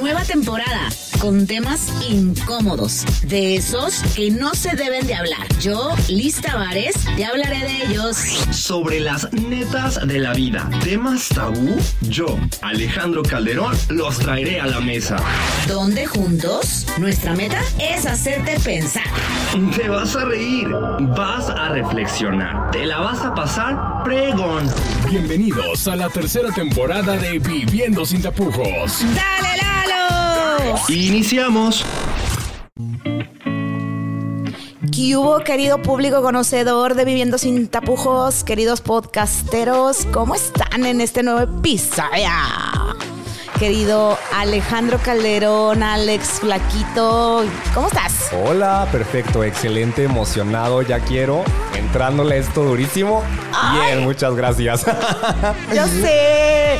Nueva temporada con temas incómodos, de esos que no se deben de hablar. Yo, Liz Tavares, te hablaré de ellos. Sobre las netas de la vida, temas tabú, yo, Alejandro Calderón, los traeré a la mesa. Donde juntos, nuestra meta es hacerte pensar. Te vas a reír, vas a reflexionar, te la vas a pasar pregón. Bienvenidos a la tercera temporada de Viviendo sin tapujos. ¡Dale! Iniciamos. ¿Qué hubo, querido público conocedor de Viviendo Sin Tapujos, queridos podcasteros? ¿Cómo están en este nuevo episodio? Querido Alejandro Calderón, Alex Flaquito, ¿cómo estás? Hola, perfecto, excelente, emocionado, ya quiero. Entrándole esto durísimo. Bien, muchas gracias. Yo sé.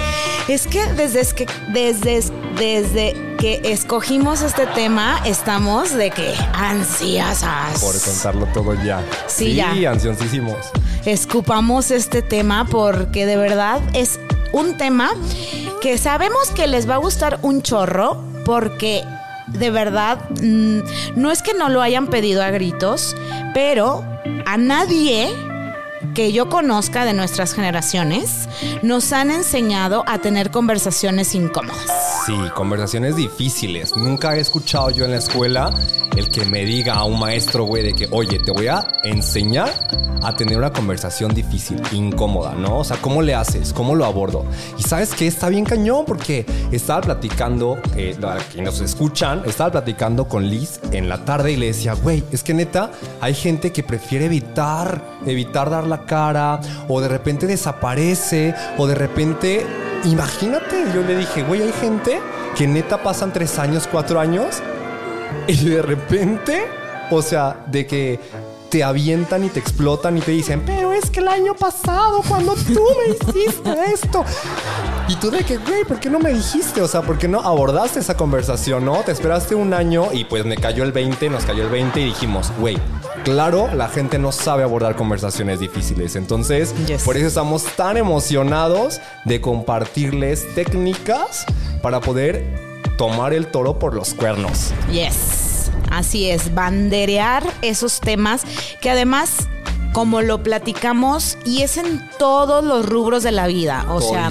Es que desde es que desde desde que escogimos este tema estamos de que ansiosas. Por contarlo todo ya. Sí, ya. ansiosísimos. Escupamos este tema porque de verdad es un tema que sabemos que les va a gustar un chorro porque de verdad mm, no es que no lo hayan pedido a gritos, pero a nadie que yo conozca de nuestras generaciones nos han enseñado a tener conversaciones incómodas. Sí, conversaciones difíciles. Nunca he escuchado yo en la escuela el que me diga a un maestro, güey, de que, oye, te voy a enseñar a tener una conversación difícil, incómoda, ¿no? O sea, ¿cómo le haces? ¿Cómo lo abordo? Y sabes que está bien cañón porque estaba platicando, eh, quienes nos escuchan, estaba platicando con Liz en la tarde y le decía, güey, es que neta, hay gente que prefiere evitar, evitar dar la cara, o de repente desaparece, o de repente, imagínate, yo le dije, güey, hay gente que neta pasan tres años, cuatro años, y de repente, o sea, de que te avientan y te explotan y te dicen, pero es que el año pasado cuando tú me hiciste esto. Y tú de que, güey, ¿por qué no me dijiste? O sea, ¿por qué no abordaste esa conversación, no? Te esperaste un año y pues me cayó el 20, nos cayó el 20 y dijimos, güey, claro, la gente no sabe abordar conversaciones difíciles. Entonces, Yes. por eso estamos tan emocionados de compartirles técnicas para poder tomar el toro por los cuernos. Yes. Así es, banderear esos temas que además como lo platicamos y es en todos los rubros de la vida, o sea.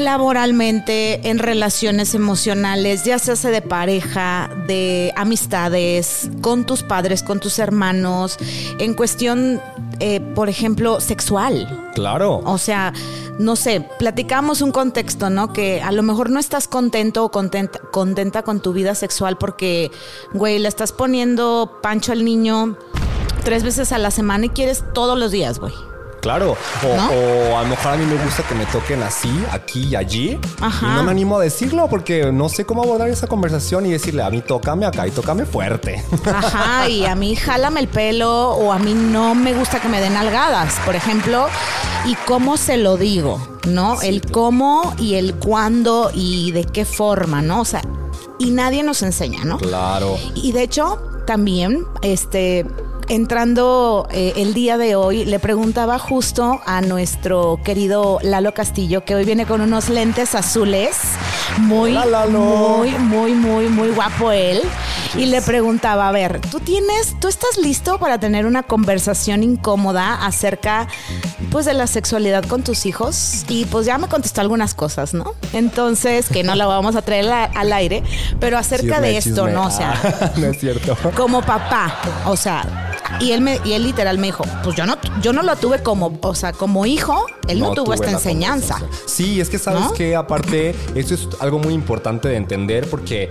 Laboralmente, en relaciones emocionales, ya se hace de pareja, de amistades, con tus padres, con tus hermanos, en cuestión, eh, por ejemplo, sexual. Claro. O sea, no sé, platicamos un contexto, ¿no? Que a lo mejor no estás contento o contenta, contenta con tu vida sexual porque, güey, le estás poniendo pancho al niño tres veces a la semana y quieres todos los días, güey. Claro, o, ¿No? o a lo mejor a mí me gusta que me toquen así, aquí y allí. Ajá. Y no me animo a decirlo porque no sé cómo abordar esa conversación y decirle, a mí tócame acá y tócame fuerte. Ajá, y a mí jálame el pelo o a mí no me gusta que me den algadas, por ejemplo, y cómo se lo digo, ¿no? el cómo y el cuándo y de qué forma, ¿no? O sea, y nadie nos enseña, ¿no? claro. Y de hecho, también, este, entrando eh, el día de hoy, le preguntaba justo a nuestro querido Lalo Castillo, que hoy viene con unos lentes azules, muy, Hola, muy, muy, muy, muy guapo él. Y le preguntaba, a ver, ¿tú tienes, tú estás listo para tener una conversación incómoda acerca, pues, de la sexualidad con tus hijos? Y pues ya me contestó algunas cosas, ¿no? Entonces, que no la vamos a traer al aire, pero acerca Chisme, de esto, chisme. ¿no? O sea, Ah, no es cierto. como papá, o sea, y él me y él literal me dijo, pues yo no yo no lo tuve como, o sea, como hijo, él no, tuvo esta enseñanza. Sí, es que sabes ¿No? que aparte, eso es algo muy importante de entender porque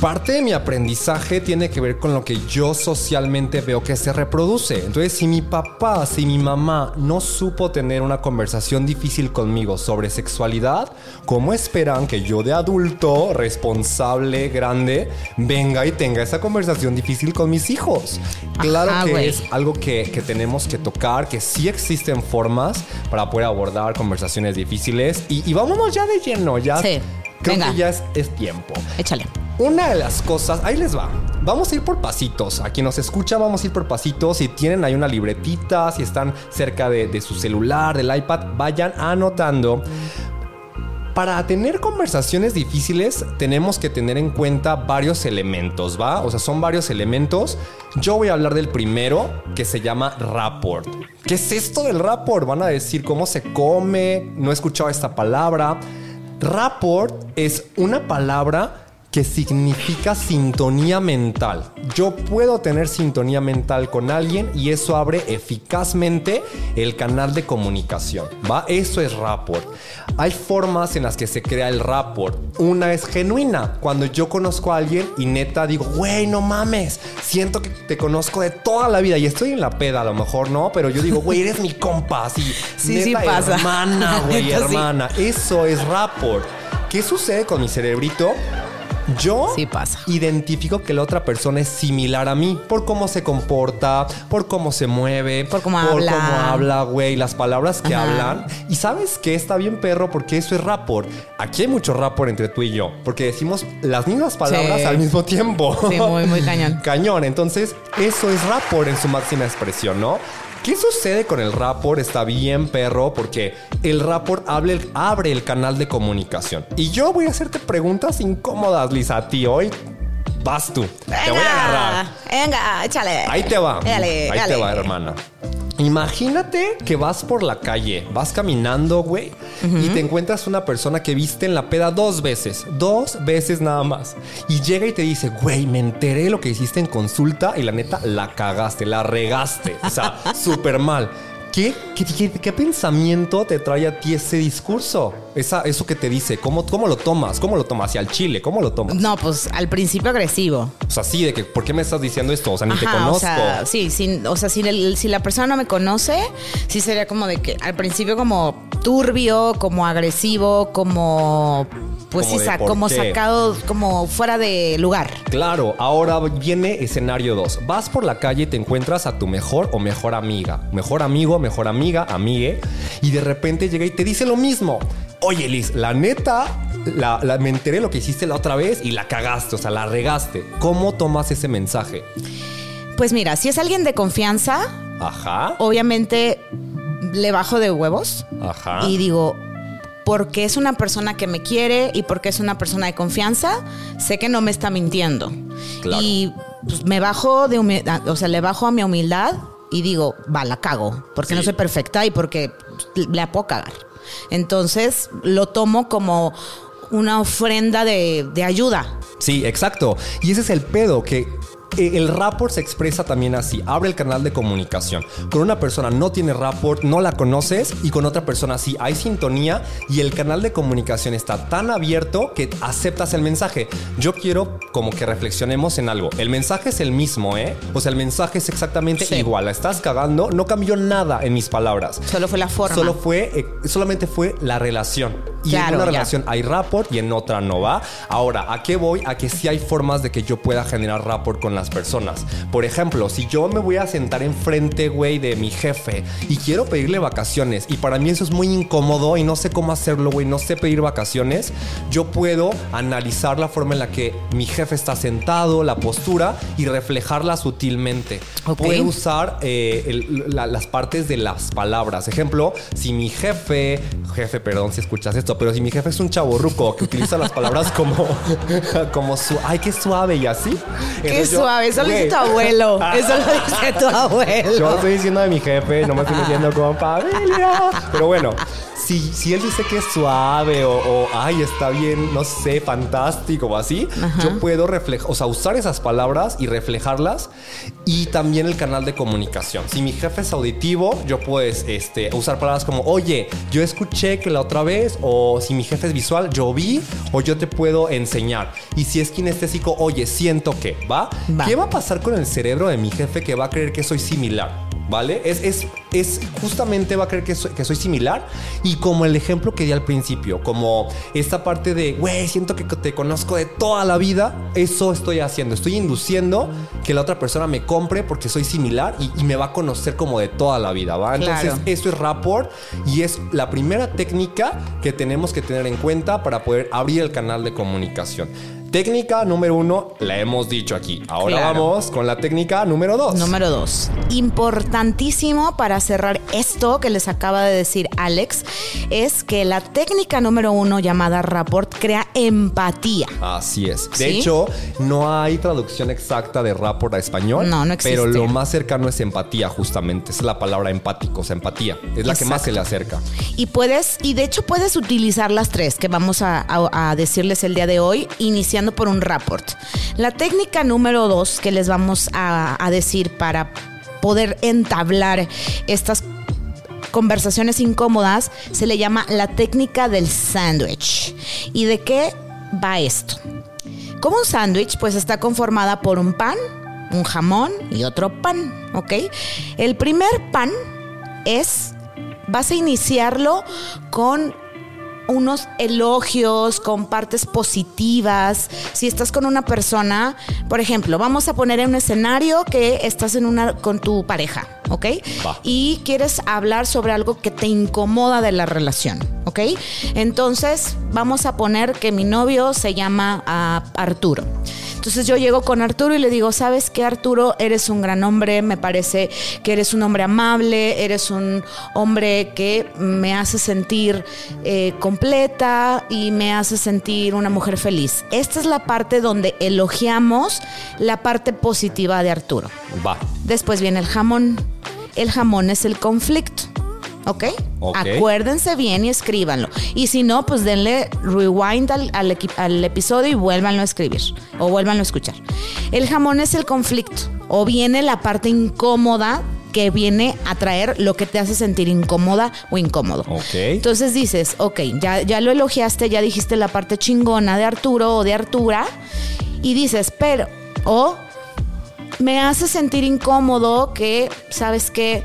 Parte de mi aprendizaje tiene que ver con lo que yo socialmente veo que se reproduce. Entonces, si mi papá, si mi mamá no supo tener una conversación difícil conmigo sobre sexualidad, ¿cómo esperan que yo de adulto, responsable, grande, venga y tenga esa conversación difícil con mis hijos? Claro Ajá, que es algo que, que tenemos que tocar, que sí existen formas para poder abordar conversaciones difíciles. Y, y vámonos ya de lleno, ya. Sí. Creo Venga. que ya es, es tiempo. Échale. Una de las cosas, ahí les va. Vamos a ir por pasitos. A quien nos escucha, vamos a ir por pasitos. Si tienen ahí una libretita, si están cerca de, de su celular, del iPad, vayan anotando. Para tener conversaciones difíciles tenemos que tener en cuenta varios elementos, ¿va? O sea, son varios elementos. Yo voy a hablar del primero que se llama rapport. ¿Qué es esto del rapport? Van a decir cómo se come, no he escuchado esta palabra. Rapport es una palabra que significa sintonía mental. Yo puedo tener sintonía mental con alguien y eso abre eficazmente el canal de comunicación, ¿va? Eso es rapport. Hay formas en las que se crea el rapport. Una es genuina, cuando yo conozco a alguien y neta digo, güey, no mames, siento que te conozco de toda la vida y estoy en la peda, a lo mejor no, pero yo digo, güey, eres mi compa, así, Sí, sí neta, pasa. hermana, güey, Neta, sí. hermana. Eso es rapport. ¿Qué sucede con mi cerebrito? Yo Sí pasa. identifico que la otra persona es similar a mí por cómo se comporta, por cómo se mueve, Por cómo habla. cómo habla, güey, las palabras que Ajá. hablan. Y sabes que está bien perro porque eso es rapport. Aquí hay mucho rapport entre tú y yo, porque decimos las mismas palabras Sí. al mismo tiempo. Sí, muy, muy cañón. Cañón. Entonces, eso es rapport en su máxima expresión, ¿no? ¿Qué sucede con el rapport? Está bien, perro, porque el rapport abre abre el canal de comunicación. Y yo voy a hacerte preguntas incómodas, Lisa, a ti hoy. Vas tú. Te voy a agarrar. Venga, échale. Ahí te va. Dale, Ahí dale. te va, hermana. Imagínate que vas por la calle, vas caminando, güey, y te encuentras una persona que viste en la peda dos veces, dos veces nada más. Y llega y te dice, güey, me enteré de lo que hiciste en consulta y la neta la cagaste, la regaste. O sea, súper mal. ¿Qué, qué, qué- qué pensamiento te trae a ti ese discurso? Esa, eso que te dice, ¿cómo, ¿cómo lo tomas? ¿Cómo lo tomas? ¿Y al chile? ¿Cómo lo tomas? No, pues al principio agresivo. O sea, sí, de que, ¿por qué me estás diciendo esto? O sea, ni te conozco. O sea, sí, sin- o sea si, el- si la persona no me conoce, sí sería como de que al principio como turbio, como agresivo, como pues Como sí, sa- como sacado, como fuera de lugar. Claro, ahora viene escenario 2. Vas por la calle y te encuentras a tu mejor o mejor amiga. Mejor amigo, mejor amiga, amigue. Y de repente llega y te dice lo mismo. Oye, Liz, la neta, la, la- me enteré lo que hiciste la otra vez y la cagaste, o sea, la regaste. ¿Cómo tomas ese mensaje? Pues mira, si es alguien de confianza, Ajá, obviamente le bajo de huevos ajá. y digo, porque es una persona que me quiere y porque es una persona de confianza, sé que no me está mintiendo. Claro. Y pues, me bajo de humildad, o sea, le bajo a mi humildad y digo, va, la cago, porque no soy perfecta y porque la puedo cagar. Entonces lo tomo como una ofrenda de, de ayuda. Sí, exacto. Y ese es el pedo, que el rapport se expresa también así. Abre el canal de comunicación. Con una persona no tiene rapport, no la conoces, y con otra persona sí hay sintonía y el canal de comunicación está tan abierto que aceptas el mensaje. Yo quiero como que reflexionemos en algo. El mensaje es el mismo, ¿eh? O sea, el mensaje es exactamente Sí. igual. La estás cagando, no cambió nada en mis palabras. Solo fue la forma. Solo fue, eh, solamente fue la relación. Y Claro, en una ya. relación hay rapport y en otra no va. Ahora, ¿a qué voy? A que sí hay formas de que yo pueda generar rapport con las personas. Por ejemplo, si yo me voy a sentar enfrente, güey, de mi jefe y quiero pedirle vacaciones y para mí eso es muy incómodo y no sé cómo hacerlo, güey, no sé pedir vacaciones, yo puedo analizar la forma en la que mi jefe está sentado, la postura y reflejarla sutilmente. Ok. Puedo usar eh, el- la- las partes de las palabras. Ejemplo, si mi jefe, jefe, perdón si escuchas esto, pero si mi jefe es un chaborruco que utiliza las palabras como, como su, ay, qué suave y así. Qué yo, suave, eso lo dice tu abuelo. Eso lo dice tu abuelo. Yo estoy diciendo de mi jefe, no me estoy metiendo con familia. Pero bueno, si, si él dice que es suave o, o, ay, está bien, no sé, fantástico o así, yo puedo reflejar, o sea, usar esas palabras y reflejarlas y también el canal de comunicación. Si mi jefe es auditivo, yo puedo este, usar palabras como, oye, yo escuché que la otra vez, o si mi jefe es visual, yo vi, o yo te puedo enseñar. Y si es kinestésico, oye, siento que, ¿va? Va. ¿Qué va a pasar con el cerebro de mi jefe que va a creer que soy similar? ¿Vale? Es, es, es justamente va a creer que soy, que soy similar. Y como el ejemplo que di al principio, como esta parte de, güey, siento que te conozco de toda la vida, eso estoy haciendo. Estoy induciendo que la otra persona me compre porque soy similar y, y me va a conocer como de toda la vida, ¿va? Entonces, Claro. esto es rapport y es la primera técnica que tenemos que tener en cuenta para poder abrir el canal de comunicación. Técnica número uno, la hemos dicho aquí. Ahora Claro. vamos con la técnica número dos. Número dos. Importantísimo para cerrar esto que les acaba de decir Alex, es que la técnica número uno llamada rapport crea empatía. Así es. De ¿Sí? hecho, no hay traducción exacta de rapport a español. No, no existe. Pero lo más cercano es empatía, justamente. Es la palabra empático, o sea, empatía. Es la que más se le acerca. Y puedes, y de hecho puedes utilizar las tres que vamos a, a- a decirles el día de hoy, iniciando por un rapport. La técnica número dos que les vamos a, a decir para poder entablar estas conversaciones incómodas se le llama la técnica del sándwich. ¿Y de qué va esto? Como un sándwich, pues está conformada por un pan, un jamón y otro pan, ¿ok? El primer pan es, vas a iniciarlo con unos elogios, con partes positivas. Si estás con una persona, por ejemplo, vamos a poner en un escenario que estás en una con tu pareja, ¿ok? Va. Y quieres hablar sobre algo que te incomoda de la relación, ¿ok? Entonces, vamos a poner que mi novio se llama ah, Arturo. Entonces yo llego con Arturo y le digo, ¿sabes qué Arturo? Eres un gran hombre, me parece que eres un hombre amable, eres un hombre que me hace sentir eh, completa y me hace sentir una mujer feliz. Esta es la parte donde elogiamos la parte positiva de Arturo. Va. Después viene el jamón. El jamón es el conflicto. ¿Ok? Ok. Acuérdense bien y escríbanlo. Y si no, pues denle rewind al, al episodio y vuélvanlo a escribir o vuélvanlo a escuchar. El jamón es el conflicto o viene la parte incómoda que viene a traer lo que te hace sentir incómoda o incómodo. Ok. Entonces dices, ok, ya, ya lo elogiaste, ya dijiste la parte chingona de Arturo o de Artura y dices, pero, o me hace sentir incómodo que, ¿sabes qué?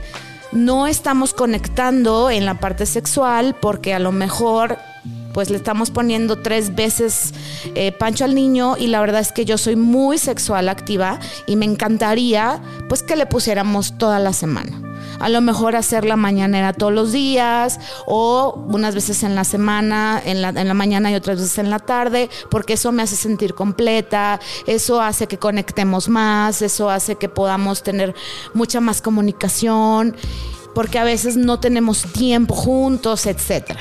No estamos conectando en la parte sexual porque a lo mejor pues le estamos poniendo tres veces eh, pancho al niño y la verdad es que yo soy muy sexual activa y me encantaría pues que le pusiéramos toda la semana. A lo mejor hacer la mañanera todos los días o unas veces en la semana, en la, en la mañana y otras veces en la tarde, porque eso me hace sentir completa, eso hace que conectemos más, eso hace que podamos tener mucha más comunicación, porque a veces no tenemos tiempo juntos, etcétera.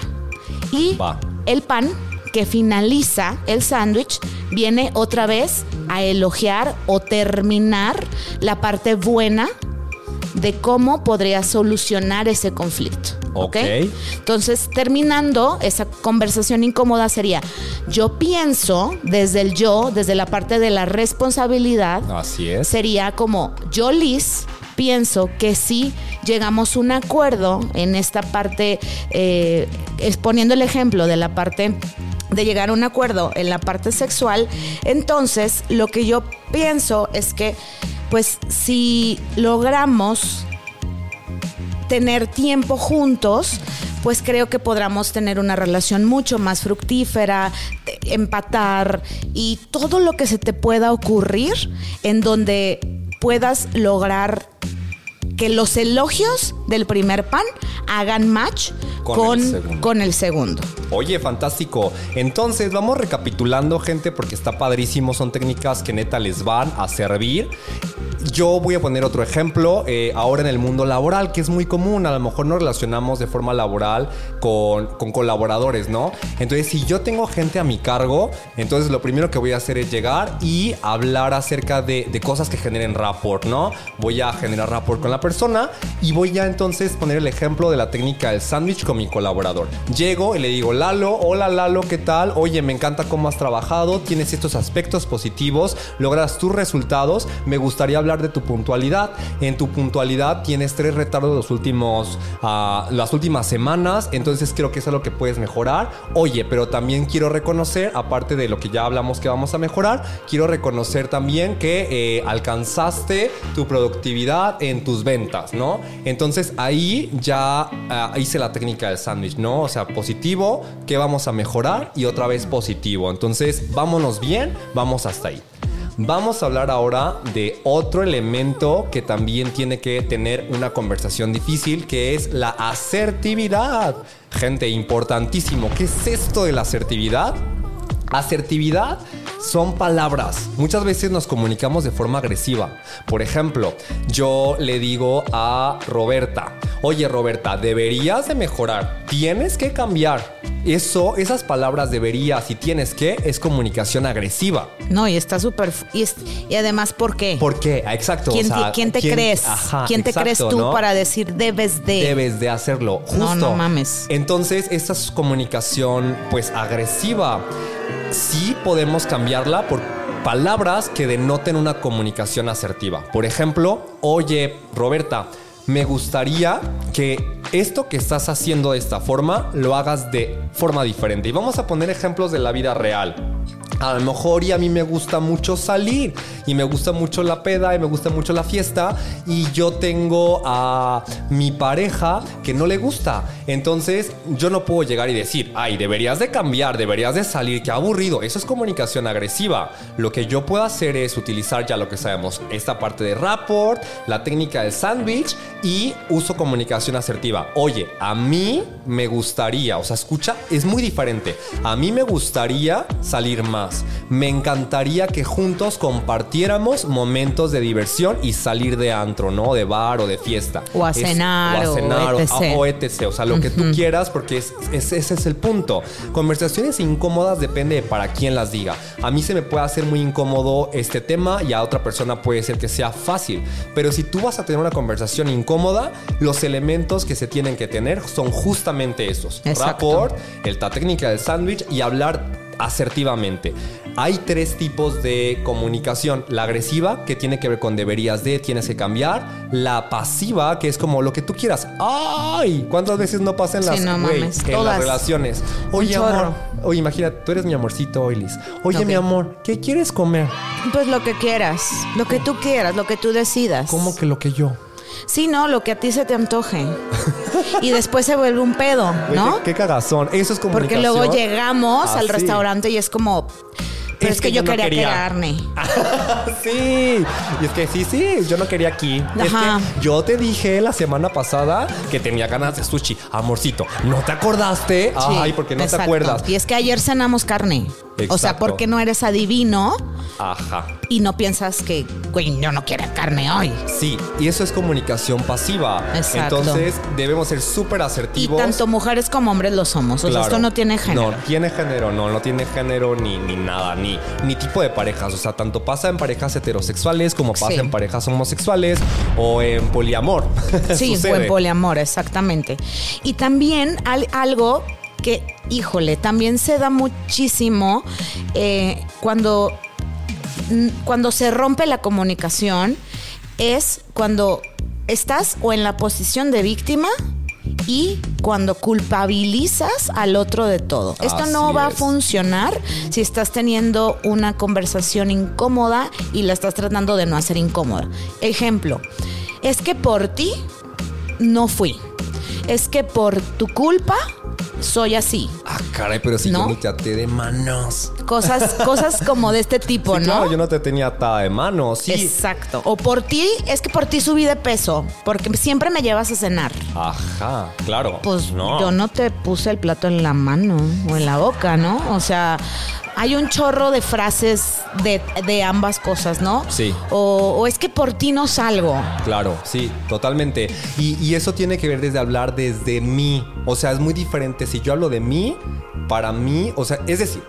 Y Va. El pan que finaliza el sándwich viene otra vez a elogiar o terminar la parte buena de cómo podría solucionar ese conflicto. ¿ok? Ok. Entonces, terminando esa conversación incómoda sería, yo pienso desde el yo, desde la parte de la responsabilidad, Así es. sería como yo, Liz, pienso que si llegamos a un acuerdo en esta parte, eh, exponiendo el ejemplo de la parte de llegar a un acuerdo en la parte sexual, entonces lo que yo pienso es que, pues, si logramos tener tiempo juntos, pues creo que podremos tener una relación mucho más fructífera, empatar y todo lo que se te pueda ocurrir en donde puedas lograr que los elogios del primer pan hagan match Con con, el segundo. con el segundo. Oye, fantástico. Entonces, vamos recapitulando, gente, porque está padrísimo. Son técnicas que neta les van a servir. Yo voy a poner otro ejemplo. eh, ahora en el mundo laboral, que es muy común. A lo mejor nos relacionamos de forma laboral con, con colaboradores, ¿no? Entonces, si yo tengo gente a mi cargo, entonces lo primero que voy a hacer es llegar y hablar acerca de, de cosas que generen rapport, ¿no? Voy a generar rapport con la persona y voy ya entonces poner el ejemplo de la técnica del sándwich con mi colaborador. Llego y le digo, Lalo, hola Lalo, ¿qué tal? Oye, me encanta cómo has trabajado, tienes estos aspectos positivos, logras tus resultados, me gustaría hablar de tu puntualidad. En tu puntualidad tienes tres retardos los últimos, ah, las últimas semanas, entonces creo que es lo que puedes mejorar. Oye, pero también quiero reconocer, aparte de lo que ya hablamos que vamos a mejorar, quiero reconocer también que eh, alcanzaste tu productividad en tus ventas, ¿no? Entonces ahí ya ah, hice la técnica del sándwich, ¿no? O sea, positivo, ¿qué vamos a mejorar? Y otra vez positivo. Entonces, vámonos bien, vamos hasta ahí. Vamos a hablar ahora de otro elemento que también tiene que tener una conversación difícil, que es la asertividad. Gente, importantísimo. ¿Qué es esto de la asertividad? Asertividad son palabras. Muchas veces nos comunicamos de forma agresiva. Por ejemplo, yo le digo a Roberta, oye Roberta, deberías de mejorar, tienes que cambiar. Eso, esas palabras deberías y tienes que es comunicación agresiva. No, y está súper... Y, es- y además, ¿por qué? ¿Por qué? Exacto. ¿Quién, o sea, quién te crees? Ajá, ¿Quién te crees tú ¿no? para decir debes de? Debes de hacerlo. Justo. No, no mames. Entonces, esta es comunicación, pues, agresiva. Sí podemos cambiarla por palabras que denoten una comunicación asertiva. Por ejemplo, oye, Roberta, me gustaría que esto que estás haciendo de esta forma lo hagas de forma diferente. Y vamos a poner ejemplos de la vida real. A lo mejor y a mí me gusta mucho salir y me gusta mucho la peda y me gusta mucho la fiesta y yo tengo a mi pareja que no le gusta. Entonces yo no puedo llegar y decir, ay, deberías de cambiar, deberías de salir, qué aburrido. Eso es comunicación agresiva. Lo que yo puedo hacer es utilizar ya lo que sabemos, esta parte de rapport, la técnica del sándwich y uso comunicación asertiva. Oye, a mí me gustaría, o sea, escucha, es muy diferente. A mí me gustaría salir más. Me encantaría que juntos compartiéramos momentos de diversión y salir de antro, ¿no? De bar o de fiesta. O a Es- cenar, o a cenar, o- etc. o etc. O sea, lo que tú quieras, porque es- es- ese es el punto. Conversaciones incómodas depende de para quién las diga. A mí se me puede hacer muy incómodo este tema y a otra persona puede ser que sea fácil. Pero si tú vas a tener una conversación incómoda, los elementos que se tienen que tener son justamente esos. Exacto. Rapport, el- la técnica del sándwich y hablar asertivamente. Hay tres tipos de comunicación. La agresiva, que tiene que ver con deberías de, tienes que cambiar. La pasiva, que es como lo que tú quieras. ¡Ay! ¿Cuántas veces no pasa en Sí, las, no mames, en todas. las relaciones? Oye, amor. Oye, imagínate, tú eres mi amorcito, Oilis. Oye, mi amor, ¿qué quieres comer? Pues lo que quieras, lo que tú quieras, lo que tú decidas. ¿Cómo que lo que yo? Sí, no, lo que a ti se te antoje. y después se vuelve un pedo, ¿no? qué, qué cagazón. Eso es Porque comunicación. luego llegamos Ah, al sí. restaurante y es como, pero es, que, yo, no quería, quería. quedarme. sí, y es que sí, sí, yo no quería aquí. Es Ajá. que yo te dije la semana pasada que tenía ganas de sushi. Amorcito, ¿no te acordaste? Ay, porque no te acuerdas. Y es que ayer cenamos carne. O sea, porque no eres adivino Ajá. y no piensas que, güey, yo no quiero carne hoy. Sí, y eso es comunicación pasiva. Exacto. Entonces, debemos ser súper Y asertivos. tanto mujeres como hombres lo somos. O sea, Claro. esto no tiene género. No, tiene género, no, no tiene género ni, ni nada, ni, ni tipo de parejas. O sea, tanto pasa en parejas heterosexuales como pasa Sí. en parejas homosexuales o en poliamor. Sí, Sucede. buen poliamor, exactamente. Y también al- algo que, híjole, también se da muchísimo eh, cuando, cuando se rompe la comunicación, es cuando estás o en la posición de víctima y cuando culpabilizas al otro de todo. Esto no va a funcionar si estás teniendo una conversación incómoda y la estás tratando de no hacer incómoda. Ejemplo, es que por ti no fui. Es que por tu culpa soy así. Ah, caray, pero si ¿No? yo ni te até de manos. Cosas, cosas como de este tipo, Sí, ¿no? Claro, yo no te tenía atada de manos. Sí. Exacto. O por ti, es que por ti subí de peso, porque siempre me llevas a cenar. Ajá, claro. Pues no. yo no te puse el plato en la mano o en la boca, ¿no? O sea, hay un chorro de frases de, de ambas cosas, ¿no? Sí. O, o es que por ti no salgo. Claro, sí, totalmente. Y, y eso tiene que ver desde hablar desde mí. O sea, es muy diferente. Si yo hablo de mí, para mí, o sea, es decir,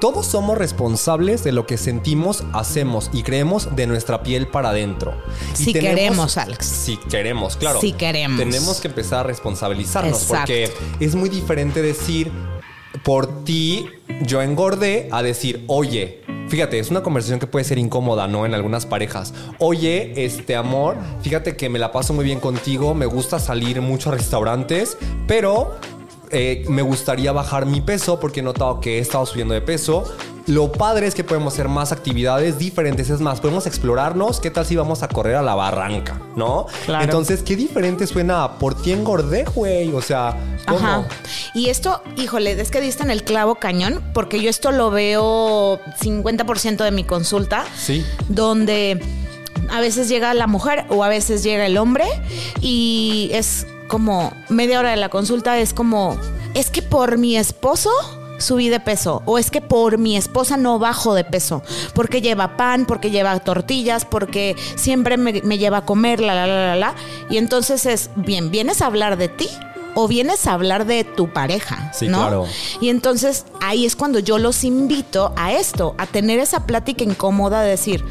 todos somos responsables de lo que sentimos, hacemos y creemos de nuestra piel para adentro. Y Si queremos, Alex. Si queremos, claro. Si queremos. Tenemos que empezar a responsabilizarnos Exacto. porque es muy diferente decir por ti yo engordé a decir, oye, fíjate, es una conversación que puede ser incómoda, ¿no? En algunas parejas. Oye, este amor, fíjate que me la paso muy bien contigo, me gusta salir mucho a restaurantes, pero eh, me gustaría bajar mi peso porque he notado que he estado subiendo de peso. Lo padre es que podemos hacer más actividades diferentes, es más, podemos explorarnos. ¿Qué tal si vamos a correr a la barranca? ¿No? Claro. Entonces, qué diferente suena por ti engordé, güey. O sea, ¿cómo? Ajá. Y esto, híjole, es que diste en el clavo cañón, porque yo esto lo veo 50% de mi consulta. Sí. Donde a veces llega la mujer o a veces llega el hombre y es como media hora de la consulta, es como, es que por mi esposo subí de peso o es que por mi esposa no bajo de peso porque lleva pan, porque lleva tortillas, porque siempre me, me lleva a comer, la, la, la, la, la. Y entonces es, bien, ¿vienes a hablar de ti? O vienes a hablar de tu pareja, Sí, ¿no? claro. Y entonces ahí es cuando yo los invito a esto, a tener esa plática incómoda de decir,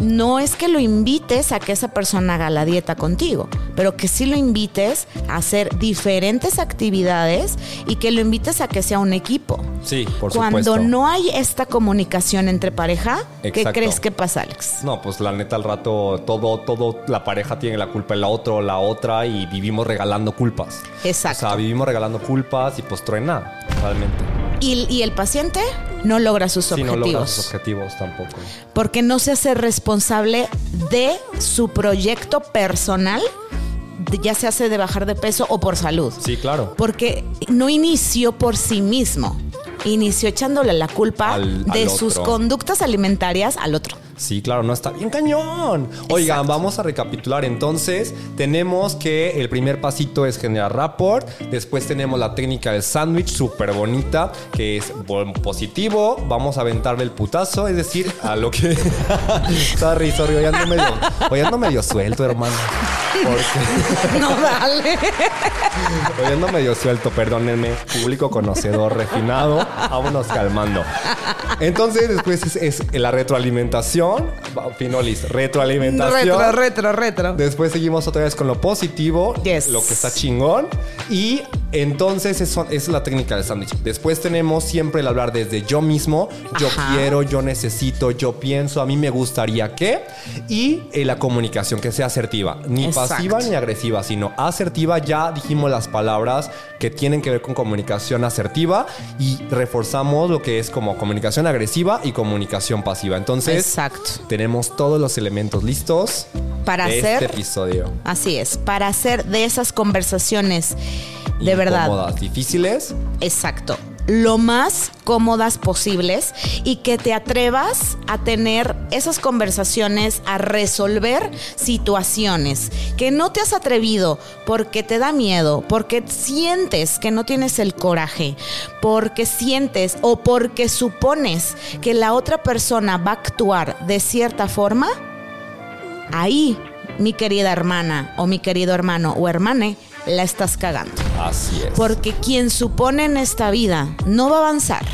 no es que lo invites a que esa persona haga la dieta contigo, pero que sí lo invites a hacer diferentes actividades y que lo invites a que sea un equipo. Sí, por Cuando supuesto. no hay esta comunicación entre pareja, ¿qué crees que pasa, Alex? No, pues la neta al rato todo, todo, la pareja tiene la culpa el otro o la otra y vivimos regalando culpas. Exacto. O sea, vivimos regalando culpas y pues truena, realmente. Y, y el paciente no logra sus no objetivos. logra sus objetivos tampoco. porque no se hace responsable de su proyecto personal, ya se hace de bajar de peso o por salud. Sí, claro. Porque no inició por sí mismo, inició echándole la culpa Al- de al sus conductas alimentarias al otro. Sí, claro, no está bien cañón. Oigan, Exacto. vamos a recapitular entonces. Tenemos que el primer pasito es generar rapport. Después tenemos la técnica del sándwich, súper bonita, que es positivo. Vamos a aventarle el putazo, es decir, a lo que. sorry, sorry, hoy ando medio, hoy ando medio suelto, hermano. Porque No, dale. Ando medio suelto, perdónenme. Público conocedor, refinado. Vámonos calmando. Entonces, después es, es la retroalimentación. Finolis, retroalimentación. Retro, retro, retro. Después seguimos otra vez con lo positivo, Yes. lo que está chingón. Y entonces eso es la técnica del sándwich. Después tenemos siempre el hablar desde yo mismo, yo Ajá. quiero, yo necesito, yo pienso, a mí me gustaría que. Y eh, la comunicación que sea asertiva, ni Exacto. pasiva ni agresiva, sino asertiva. Ya dijimos las palabras que tienen que ver con comunicación asertiva y reforzamos lo que es como comunicación agresiva y comunicación pasiva. Entonces, Exacto. tenemos todos los elementos listos Para de hacer- este episodio. Así es, para hacer de esas conversaciones de verdad difíciles. Exacto. Lo más cómodas posibles y que te atrevas a tener esas conversaciones, a resolver situaciones que no te has atrevido porque te da miedo, porque sientes que no tienes el coraje, porque sientes o porque supones que la otra persona va a actuar de cierta forma. Ahí, mi querida hermana o mi querido hermano o hermane, la estás cagando. Así es. Porque quien supone en esta vida no va a avanzar.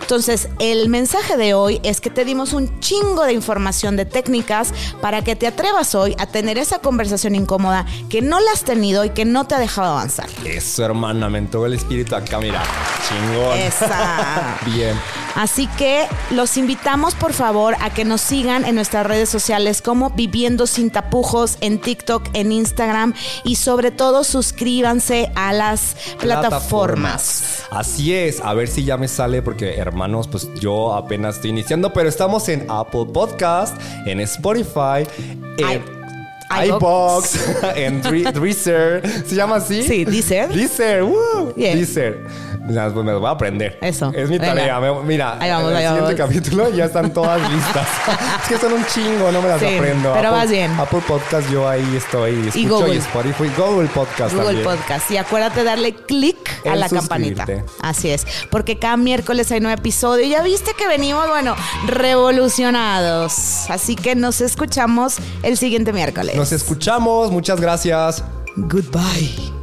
Entonces, el mensaje de hoy es que te dimos un chingo de información de técnicas para que te atrevas hoy a tener esa conversación incómoda que no la has tenido y que no te ha dejado avanzar. Eso, hermana, me entró el espíritu acá, mira. Chingón. Esa. Bien. Así que los invitamos por favor a que nos sigan en nuestras redes sociales como Viviendo sin tapujos en TikTok, en Instagram y sobre todo suscríbanse a las plataformas. Así es, a ver si ya me sale porque hermanos, pues yo apenas estoy iniciando, pero estamos en Apple Podcast, en Spotify, en I- iBox, en Deezer, ¿se llama así? Sí, Deezer. Deezer, woo, Bien. Deezer. Mira, pues me lo voy a aprender. Eso, Es mi tarea. Mira, Ahí vamos, en el ahí siguiente vamos. capítulo ya están todas listas. es que son un chingo, no me las Sí, aprendo. pero Apple- vas bien. Apple Podcast yo ahí estoy. Escucho Google. y Spotify. Google Podcast Google también. Podcast. Y acuérdate darle clic a En la campanita. Así es. Porque cada miércoles hay nuevo episodio. Y ya viste que venimos, bueno, revolucionados. Así que nos escuchamos el siguiente miércoles. Nos escuchamos. Muchas gracias. Goodbye.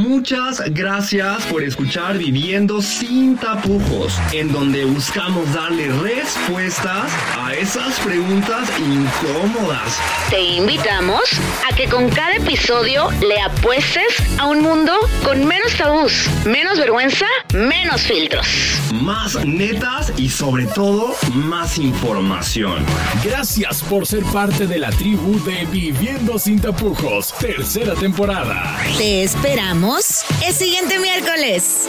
Muchas gracias por escuchar Viviendo sin tapujos, en donde buscamos darle respuestas a esas preguntas incómodas. Te invitamos a que con cada episodio le apuestes a un mundo con menos tabús, menos vergüenza, menos filtros. Más netas y sobre todo más información. Gracias por ser parte de la tribu de Viviendo sin tapujos, tercera temporada. Te esperamos el siguiente miércoles.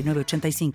906985.